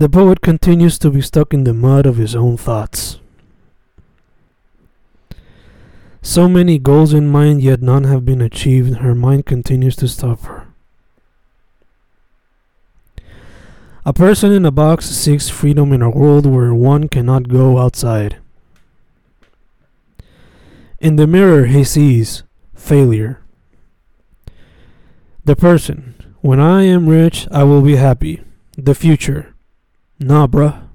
The poet continues to be stuck in the mud of his own thoughts. So many goals in mind, yet none have been achieved. Her mind continues to suffer. A person in a box seeks freedom in a world where one cannot go outside. In the mirror, he sees failure. The person, when I am rich, I will be happy. The future, nah, bruh.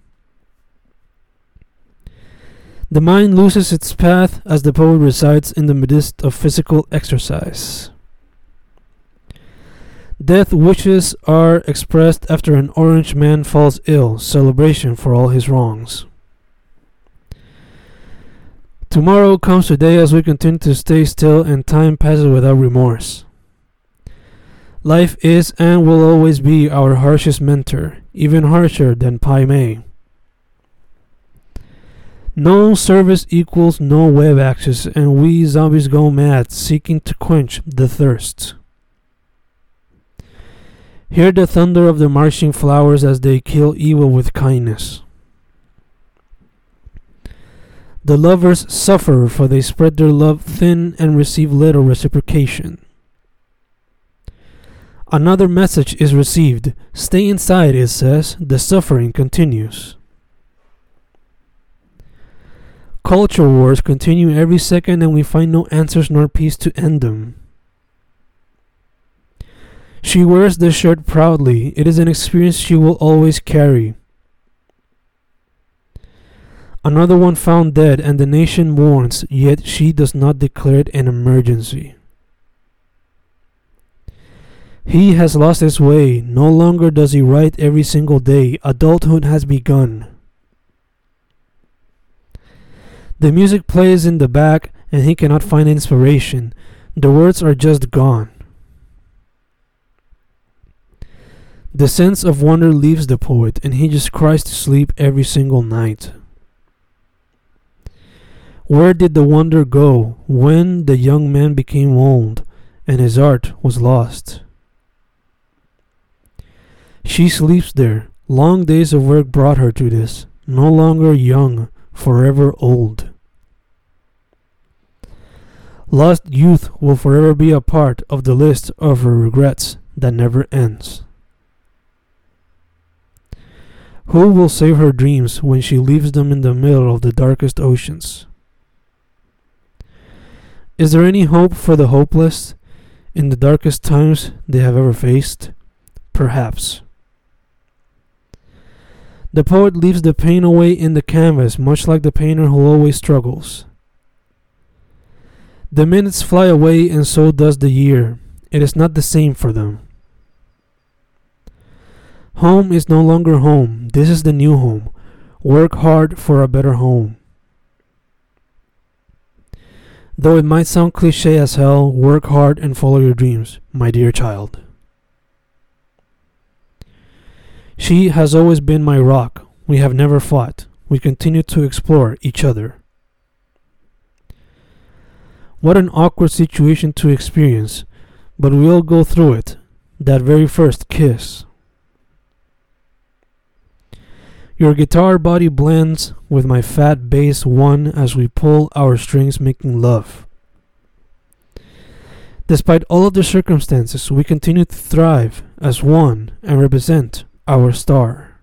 The mind loses its path as the poet resides in the midst of physical exercise. Death wishes are expressed after an orange man falls ill, celebration for all his wrongs. Tomorrow comes today as we continue to stay still and time passes without remorse. Life is and will always be our harshest mentor, even harsher than Pai Mei. No service equals no web access, and we zombies go mad seeking to quench the thirst. Hear the thunder of the marching flowers as they kill evil with kindness. The lovers suffer, for they spread their love thin and receive little reciprocation. Another message is received. Stay inside, it says. The suffering continues. Culture wars continue every second, and we find no answers nor peace to end them. She wears the shirt proudly. It is an experience she will always carry. Another one found dead, and the nation mourns, yet she does not declare it an emergency. He has lost his way. No longer does he write every single day. Adulthood has begun. The music plays in the back and he cannot find inspiration. The words are just gone. The sense of wonder leaves the poet and he just cries to sleep every single night. Where did the wonder go when the young man became old and his art was lost? She sleeps there. Long days of work brought her to this. No longer young, forever old. Lost youth will forever be a part of the list of her regrets that never ends. Who will save her dreams when she leaves them in the middle of the darkest oceans? Is there any hope for the hopeless in the darkest times they have ever faced? Perhaps. The poet leaves the pain away in the canvas, much like the painter who always struggles. The minutes fly away, and so does the year. It is not the same for them. Home is no longer home. This is the new home. Work hard for a better home. Though it might sound cliche as hell, work hard and follow your dreams, my dear child. She has always been my rock. We have never fought. We continue to explore each other. What an awkward situation to experience, but we all go through it. That very first kiss. Your guitar body blends with my fat bass one as we pull our strings making love. Despite all of the circumstances, we continue to thrive as one and represent our star.